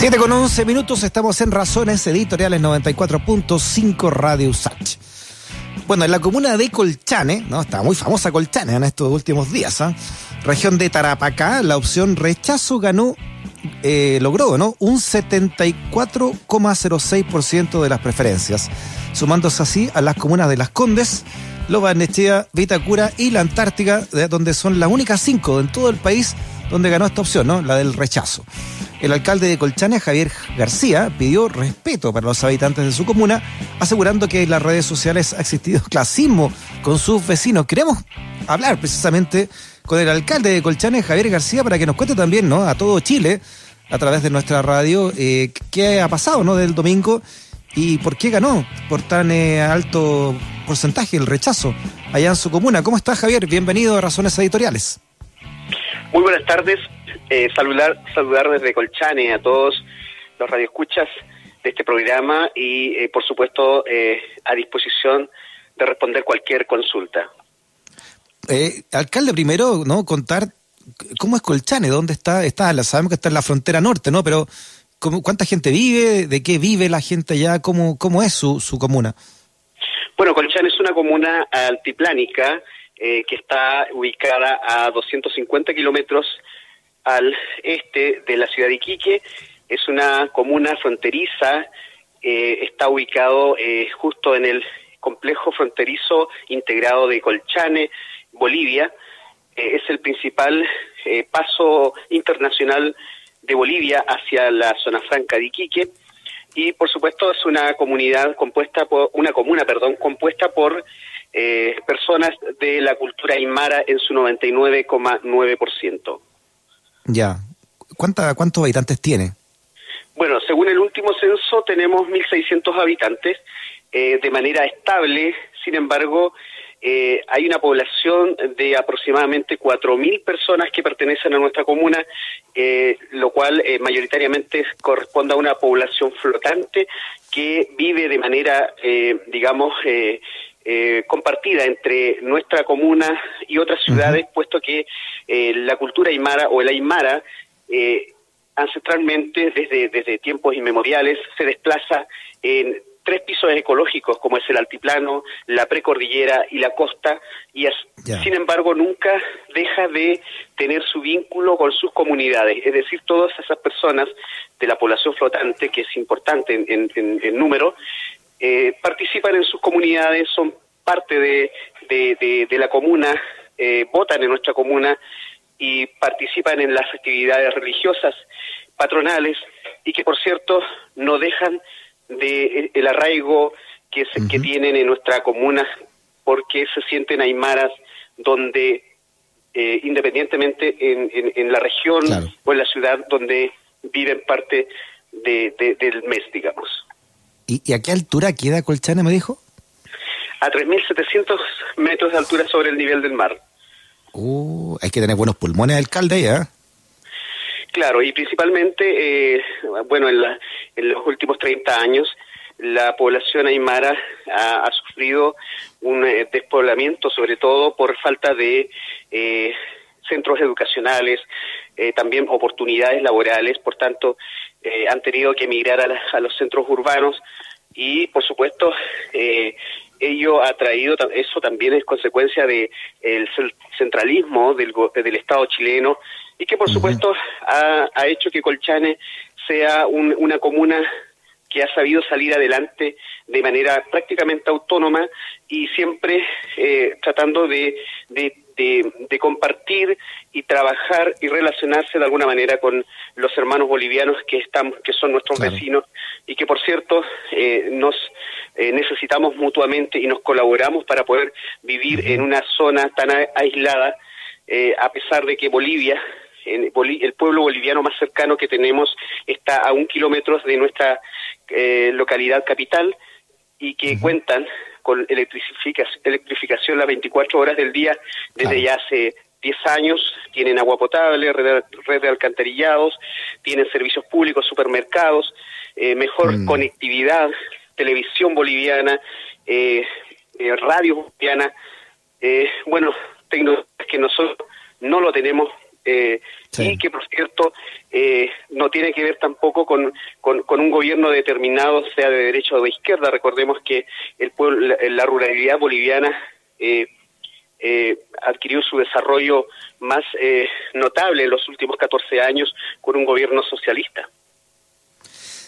7 con 11 minutos, estamos en Razones Editoriales 94.5 Radio Usach. Bueno, en la comuna de Colchane, ¿no? Está muy famosa Colchane en estos últimos días, ¿ah? Región de Tarapacá, la opción rechazo ganó, eh, logró, ¿no? Un 74,06% de las preferencias, sumándose así a las comunas de Las Condes, Loba Nechea, Vitacura y la Antártica, donde son las únicas cinco en todo el país donde ganó esta opción, ¿no? La del rechazo. El alcalde de Colchane, Javier García, pidió respeto para los habitantes de su comuna, asegurando que en las redes sociales ha existido clasismo con sus vecinos. Queremos hablar precisamente con el alcalde de Colchane, Javier García, para que nos cuente también, ¿no? A todo Chile, a través de nuestra radio, eh, qué ha pasado, ¿no? Del domingo y por qué ganó por tan eh, alto porcentaje el rechazo allá en su comuna. ¿Cómo está, Javier? Bienvenido a Razones Editoriales. Muy buenas tardes. Eh, saludar, saludar desde Colchane a todos los radioescuchas de este programa y, eh, por supuesto, eh, a disposición de responder cualquier consulta. alcalde, primero, ¿no? Contar cómo es Colchane, dónde está, está, sabemos que está en la frontera norte, ¿no? Pero ¿cómo, ¿cuánta gente vive? ¿De qué vive la gente allá? ¿Cómo, cómo es su, su comuna? Bueno, Colchane es una comuna altiplánica que está ubicada a 250 kilómetros al este de la ciudad de Iquique. Es una comuna fronteriza, eh, está ubicado eh, justo en el complejo fronterizo integrado de Colchane, Bolivia. Eh, es el principal paso internacional de Bolivia hacia la zona franca de Iquique y por supuesto es una comunidad compuesta por una comuna perdón compuesta por personas de la cultura aymara en su 99,9%. Ya. ¿Cuánta, ¿Cuántos habitantes tiene? Bueno, según el último censo tenemos 1.600 habitantes eh, de manera estable, sin embargo, eh, hay una población de aproximadamente 4.000 personas que pertenecen a nuestra comuna, eh, lo cual mayoritariamente corresponde a una población flotante que vive de manera, digamos, eh, compartida entre nuestra comuna y otras ciudades, puesto que eh, la cultura aymara o el aymara eh, ancestralmente desde, desde tiempos inmemoriales se desplaza en tres pisos ecológicos como es el altiplano, la precordillera y la costa y sin embargo nunca deja de tener su vínculo con sus comunidades, es decir, todas esas personas de la población flotante que es importante en, en número eh, participan en sus comunidades, son parte de, de, la comuna, eh, votan en nuestra comuna y participan en las actividades religiosas patronales y que por cierto no dejan de eh, el arraigo que, que tienen en nuestra comuna porque se sienten aymaras donde independientemente en, en, la región o en la ciudad donde viven parte de, del mes, digamos. ¿Y, a qué altura queda Colchane, me dijo? A 3.700 metros de altura sobre el nivel del mar. Uh, hay que tener buenos pulmones, alcalde, ¿ya? Claro, y principalmente, eh, bueno, en, los últimos 30 años, la población aymara ha, sufrido un eh, despoblamiento, sobre todo por falta de eh, centros educacionales, también oportunidades laborales, por tanto, han tenido que emigrar a los centros urbanos y por supuesto eh, ello ha traído eso también es consecuencia de el centralismo del, del Estado chileno y que por supuesto ha, ha, hecho que Colchane sea una comuna que ha sabido salir adelante de manera prácticamente autónoma y siempre eh, tratando de, de, de, compartir y trabajar y relacionarse de alguna manera con los hermanos bolivianos que están que son nuestros vecinos y que por cierto eh, nos eh, necesitamos mutuamente y nos colaboramos para poder vivir en una zona tan aislada a pesar de que Bolivia en el pueblo boliviano más cercano que tenemos está a un kilómetro de nuestra eh, localidad capital y que cuentan con electrificación, electrificación las 24 horas del día desde ya hace 10 años, tienen agua potable, red, de alcantarillados, tienen servicios públicos, supermercados, eh, mejor mm. conectividad, televisión boliviana, eh, eh radio boliviana, bueno, tecnologías que nosotros no lo tenemos eh, y que, por cierto, eh, no tiene que ver tampoco con, con, un gobierno determinado, sea de derecha o de izquierda. Recordemos que el pueblo, la, ruralidad boliviana eh, adquirió su desarrollo más notable en los últimos 14 años con un gobierno socialista.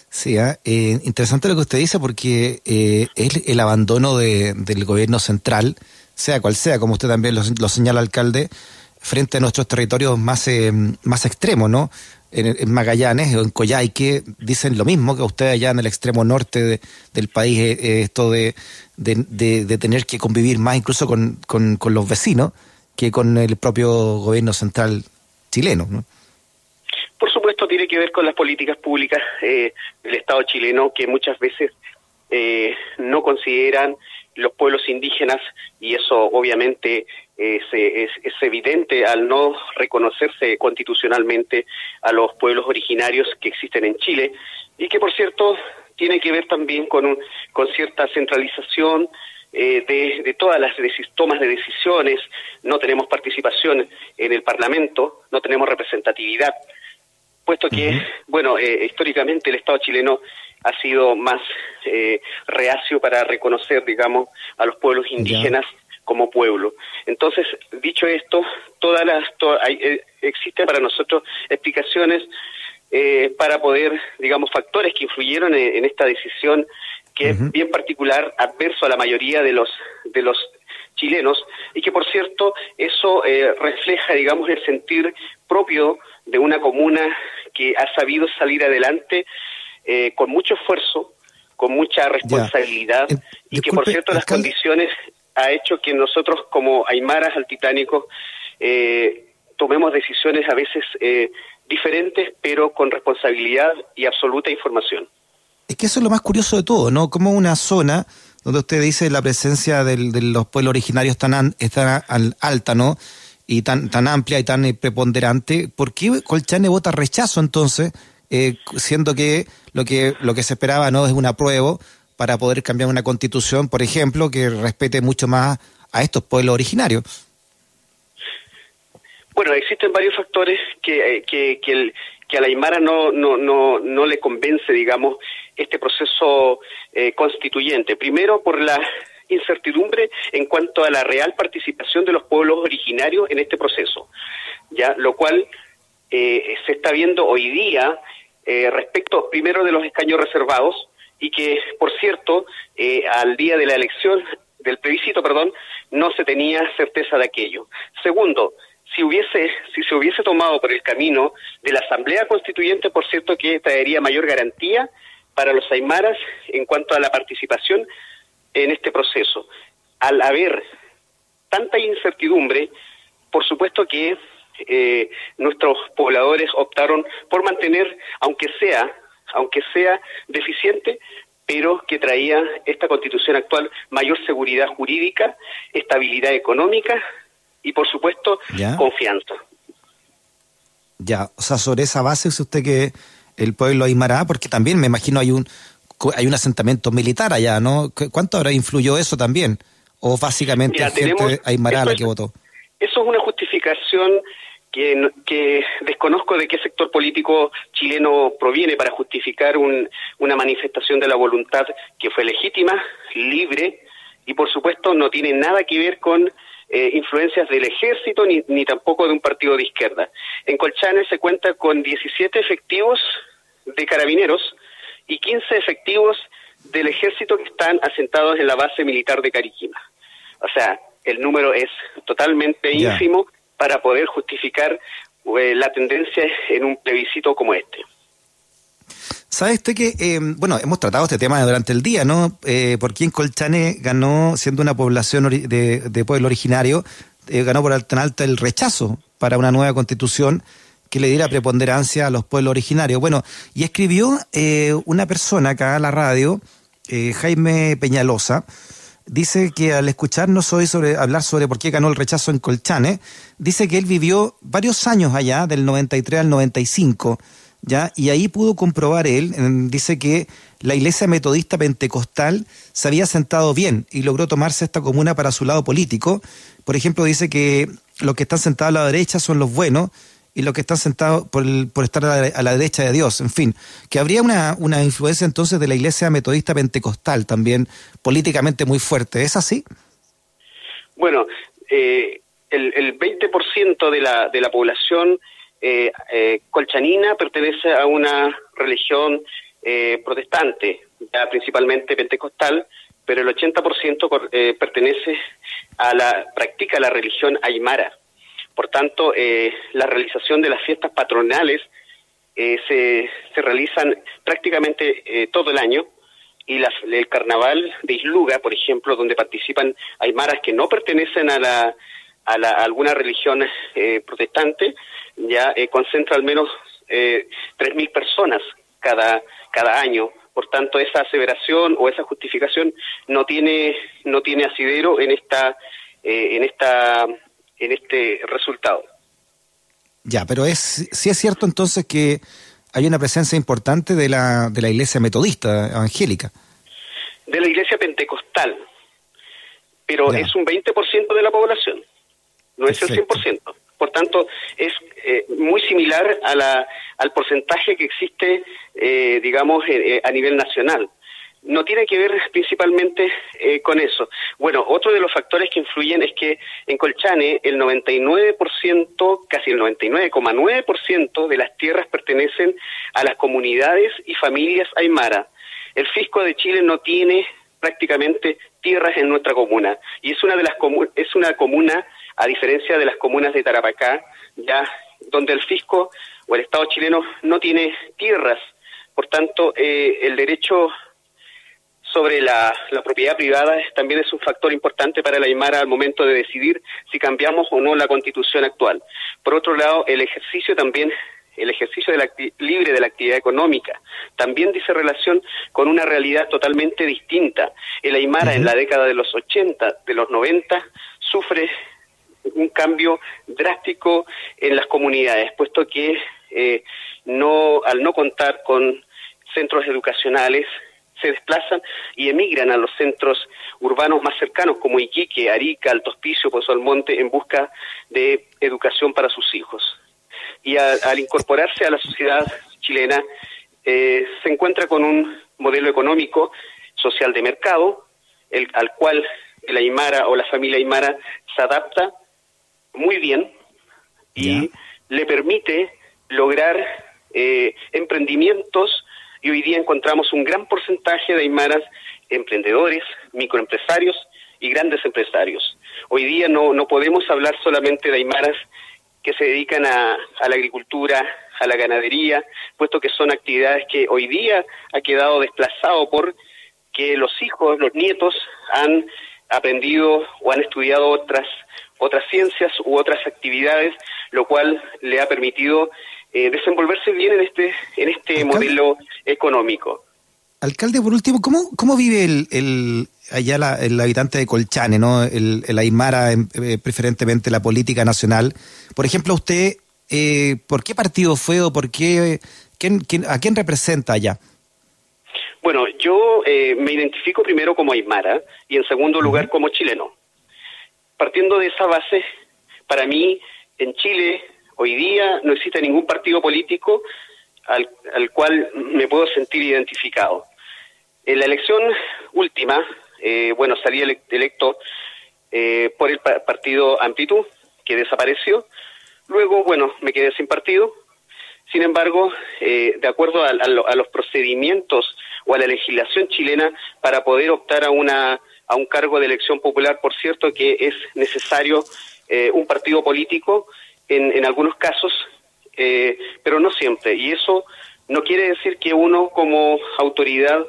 Sí, ¿ah? interesante lo que usted dice porque es el abandono del gobierno central, sea cual sea, como usted también lo, lo señala, alcalde, frente a nuestros territorios más, eh, más extremos, ¿no? En, Magallanes o en Coyhaique dicen lo mismo que ustedes allá en el extremo norte del país, eh, eh, esto de, de, tener que convivir más incluso con, con, los vecinos que con el propio gobierno central chileno, ¿no? Por supuesto, tiene que ver con las políticas públicas del Estado chileno que muchas veces no consideran los pueblos indígenas y eso obviamente es, es, evidente al no reconocerse constitucionalmente a los pueblos originarios que existen en Chile y que por cierto tiene que ver también con, un, con cierta centralización eh, de, de, todas las tomas de decisiones, no tenemos participación en el Parlamento, no tenemos representatividad, puesto que, bueno, eh, históricamente el Estado chileno ha sido más eh, reacio para reconocer, digamos, a los pueblos indígenas como pueblo. Entonces, dicho esto, todas las eh, existen para nosotros explicaciones eh, para poder, digamos, factores que influyeron en, esta decisión que es bien particular, adverso a la mayoría de los de los chilenos y que por cierto eso refleja digamos el sentir propio de una comuna que ha sabido salir adelante eh, con mucho esfuerzo, con mucha responsabilidad y que por cierto las condiciones ha hecho que nosotros como aymaras altitánicos eh, tomemos decisiones a veces eh, diferentes pero con responsabilidad y absoluta información. Es que eso es lo más curioso de todo, ¿no? Como una zona donde usted dice la presencia de los pueblos originarios tan, tan alta, ¿no? Y tan, tan amplia y tan preponderante, ¿por qué Colchane vota rechazo entonces eh, siendo que lo que lo que se esperaba no es un apruebo para poder cambiar una constitución, por ejemplo, que respete mucho más a estos pueblos originarios. Bueno, existen varios factores que, eh, que, que, a la Aymara no, no, no, no le convence, digamos, este proceso eh, constituyente. Primero, por la incertidumbre en cuanto a la real participación de los pueblos originarios en este proceso, ya lo cual se está viendo hoy día eh, respecto primero de los escaños reservados y que, por cierto, eh, al día de la elección, del plebiscito, perdón, no se tenía certeza de aquello. Segundo, si hubiese, si se hubiese tomado por el camino de la Asamblea Constituyente, por cierto, que traería mayor garantía para los aymaras en cuanto a la participación en este proceso. Al haber tanta incertidumbre, por supuesto que eh, nuestros pobladores optaron por mantener, aunque sea, aunque sea deficiente, pero que traía esta constitución actual mayor seguridad jurídica, estabilidad económica y, por supuesto, confianza. Ya, o sea, sobre esa base es usted que el pueblo Aymara, porque también me imagino hay un hay un asentamiento militar allá, ¿no? ¿Cuánto ahora influyó eso también? ¿O básicamente Mira, gente Aymara la que votó? Eso es una justificación que, desconozco de qué sector político chileno proviene para justificar una manifestación de la voluntad que fue legítima, libre y por supuesto no tiene nada que ver con eh, influencias del ejército ni, ni tampoco de un partido de izquierda. En Colchane se cuenta con 17 efectivos de carabineros y 15 efectivos del ejército que están asentados en la base militar de Cariquima. O sea, el número es totalmente ínfimo para poder justificar eh, la tendencia en un plebiscito como este. ¿Sabe usted que, eh, bueno, hemos tratado este tema durante el día, ¿no? Eh, porque en Colchane ganó, siendo una población de, pueblo originario, eh, ganó por tan alta el rechazo para una nueva constitución que le diera preponderancia a los pueblos originarios. Bueno, y escribió una persona acá a la radio, Jaime Peñalosa, dice que al escucharnos hoy sobre, hablar sobre por qué ganó el rechazo en Colchane, dice que él vivió varios años allá, del 93 al 95, ¿ya? Y ahí pudo comprobar él, dice que la iglesia metodista pentecostal se había sentado bien y logró tomarse esta comuna para su lado político. Por ejemplo, dice que los que están sentados a la derecha son los buenos y los que están sentados por, por estar a la, derecha de Dios, en fin, que habría una, una influencia entonces de la iglesia metodista pentecostal también políticamente muy fuerte, ¿es así? Bueno, eh, el, el 20% de la, de la población eh, eh, colchanina pertenece a una religión eh, protestante, ya principalmente pentecostal, pero el 80% eh, pertenece a la, practica la religión aymara. Por tanto, eh, la realización de las fiestas patronales eh, se, se realizan prácticamente eh, todo el año y la, el carnaval de Isluga, por ejemplo, donde participan aymaras que no pertenecen a, la, a, la, a alguna religión eh, protestante, ya eh, concentra al menos eh, 3.000 personas cada, cada año. Por tanto, esa aseveración o esa justificación no tiene, no tiene asidero en esta, eh, en esta en este resultado. Ya, pero es sí es cierto entonces que hay una presencia importante de la, de la iglesia metodista evangélica. De la iglesia pentecostal, pero ya. es un 20% de la población, no Perfecto. es el 100%. Por tanto, es eh, muy similar a la, al porcentaje que existe, eh, digamos, eh, a nivel nacional no tiene que ver principalmente eh, con eso. Bueno, otro de los factores que influyen es que en Colchane el 99%, casi el 99,9% de las tierras pertenecen a las comunidades y familias aymara. El fisco de Chile no tiene prácticamente tierras en nuestra comuna y es una de las es una comuna a diferencia de las comunas de Tarapacá, ya donde el fisco o el Estado chileno no tiene tierras. Por tanto, eh, el derecho sobre la, la, propiedad privada también es un factor importante para la Aymara al momento de decidir si cambiamos o no la constitución actual. Por otro lado, el ejercicio también el ejercicio de la libre de la actividad económica también dice relación con una realidad totalmente distinta. El Aymara en la década de los 80, de los 90, sufre un cambio drástico en las comunidades, puesto que eh, no, al no contar con centros educacionales, se desplazan y emigran a los centros urbanos más cercanos como Iquique, Arica, Alto Hospicio, Pozo Almonte en busca de educación para sus hijos. Y a, al incorporarse a la sociedad chilena eh, se encuentra con un modelo económico social de mercado el, al cual el Aymara o la familia Aymara se adapta muy bien y yeah. le permite lograr eh, emprendimientos y hoy día encontramos un gran porcentaje de aymaras emprendedores, microempresarios y grandes empresarios. Hoy día no, no podemos hablar solamente de aymaras que se dedican a, a, la agricultura, a la ganadería, puesto que son actividades que hoy día ha quedado desplazado por que los hijos, los nietos han aprendido o han estudiado otras otras ciencias u otras actividades, lo cual le ha permitido eh, desenvolverse bien en este en este Alcalde, modelo económico. Alcalde, por último, ¿cómo, cómo vive el, el allá la, el habitante de Colchane, ¿no? el, el Aymara, eh, preferentemente la política nacional? Por ejemplo, usted, eh, ¿por qué partido fue o por qué, quién, quién, a quién representa allá? Bueno, yo eh, me identifico primero como Aymara y en segundo lugar como chileno. Partiendo de esa base, para mí, en Chile, Hoy día no existe ningún partido político al, al cual me puedo sentir identificado. En la elección última, eh, bueno, salí electo eh, por el partido Amplitud, que desapareció. Luego, bueno, me quedé sin partido. Sin embargo, eh, de acuerdo a, a, a, los procedimientos o a la legislación chilena para poder optar a, una, a un cargo de elección popular, por cierto que es necesario eh, un partido político, en, en algunos casos, eh, pero no siempre. Y eso no quiere decir que uno como autoridad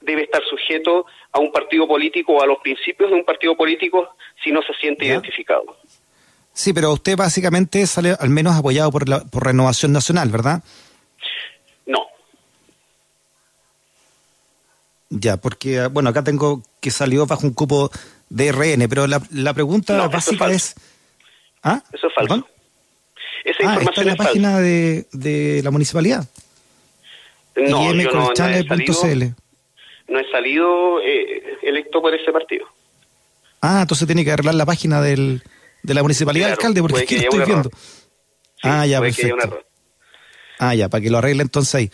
debe estar sujeto a un partido político o a los principios de un partido político si no se siente ¿Ya? identificado. Sí, pero usted básicamente sale al menos apoyado por, la, por Renovación Nacional, ¿verdad? No. Ya, porque, bueno, acá tengo que salió bajo un cupo de RN, pero la, la pregunta no, básica es, es... ¿Ah? Eso es falso. ¿Perdón? Esa ah, está en la página de, de, la municipalidad. No, yo no, no, he salido, no he salido eh, electo por ese partido. Ah, entonces tiene que arreglar la página del, de la municipalidad, claro, alcalde, porque aquí lo estoy viendo. ah, ya, perfecto. Ah, ya, para que lo arregle entonces ahí.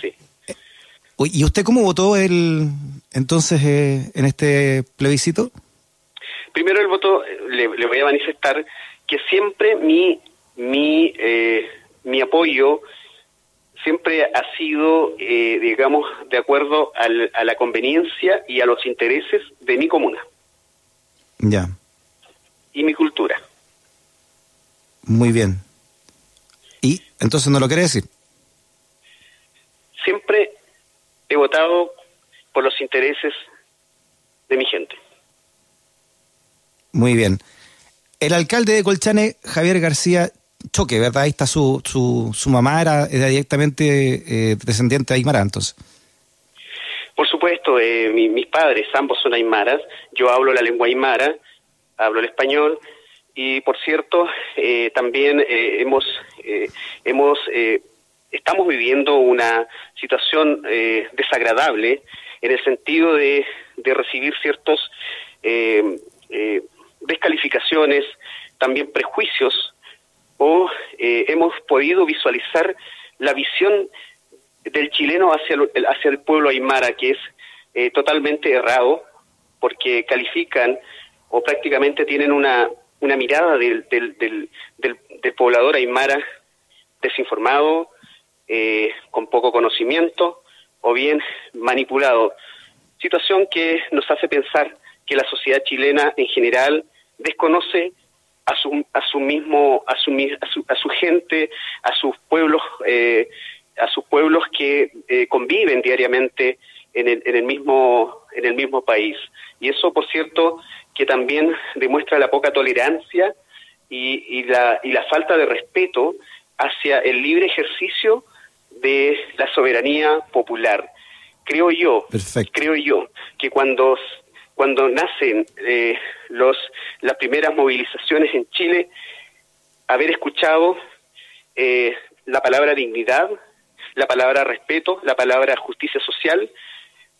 Sí. ¿Y usted cómo votó el entonces eh, en este plebiscito? Primero el voto, le, voy a manifestar que siempre mi, mi, eh, mi apoyo siempre ha sido, eh, digamos, de acuerdo a la conveniencia y a los intereses de mi comuna. Ya. Y mi cultura. Muy bien. ¿Y entonces no lo quiere decir? Siempre he votado por los intereses de mi gente. Muy bien. El alcalde de Colchane, Javier García Choque, ¿verdad? Ahí está su, su, su mamá, era, directamente eh, descendiente de Aymara, entonces. Por supuesto, eh, mis padres, ambos son aymaras. Yo hablo la lengua aymara, hablo el español y, por cierto, eh, también eh, hemos, hemos estamos viviendo una situación desagradable en el sentido de, de recibir ciertos descalificaciones, también prejuicios o eh, hemos podido visualizar la visión del chileno hacia el, hacia el pueblo aymara, que es eh, totalmente errado, porque califican o prácticamente tienen una, una mirada del, del, del, del, poblador aymara desinformado, eh, con poco conocimiento o bien manipulado. Situación que nos hace pensar que la sociedad chilena en general desconoce a su, a su mismo, a su, a su, gente, a sus pueblos, eh, a sus pueblos que eh, conviven diariamente en el, en el mismo, en el mismo país. Y eso, por cierto, que también demuestra la poca tolerancia y, y, la, y la falta de respeto hacia el libre ejercicio de la soberanía popular. Creo yo, creo yo, que cuando cuando nacen eh, los, las primeras movilizaciones en Chile, haber escuchado eh, la palabra dignidad, la palabra respeto, la palabra justicia social,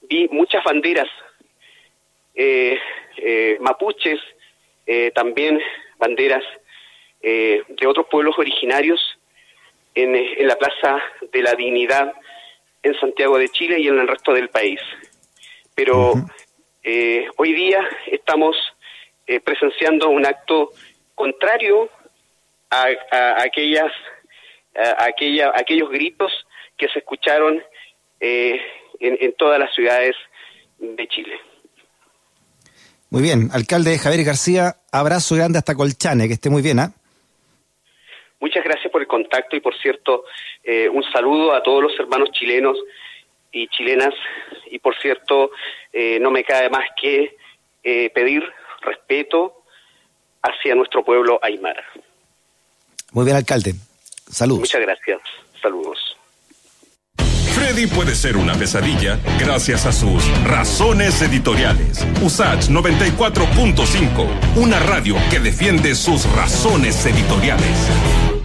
vi muchas banderas eh, mapuches, también banderas de otros pueblos originarios en la Plaza de la Dignidad en Santiago de Chile y en el resto del país. Pero eh, hoy día estamos eh, presenciando un acto contrario a, aquellas, a aquella, aquellos gritos que se escucharon eh, en, todas las ciudades de Chile. Muy bien, alcalde Javier García, abrazo grande hasta Colchane, que esté muy bien. ¿ah? Muchas gracias por el contacto y por cierto, un saludo a todos los hermanos chilenos y chilenas y por cierto eh, no me cae más que eh, pedir respeto hacia nuestro pueblo aymara. Muy bien, alcalde. Saludos. Muchas gracias. Saludos. Freddy puede ser una pesadilla gracias a sus razones editoriales. USACH 94.5, una radio que defiende sus razones editoriales.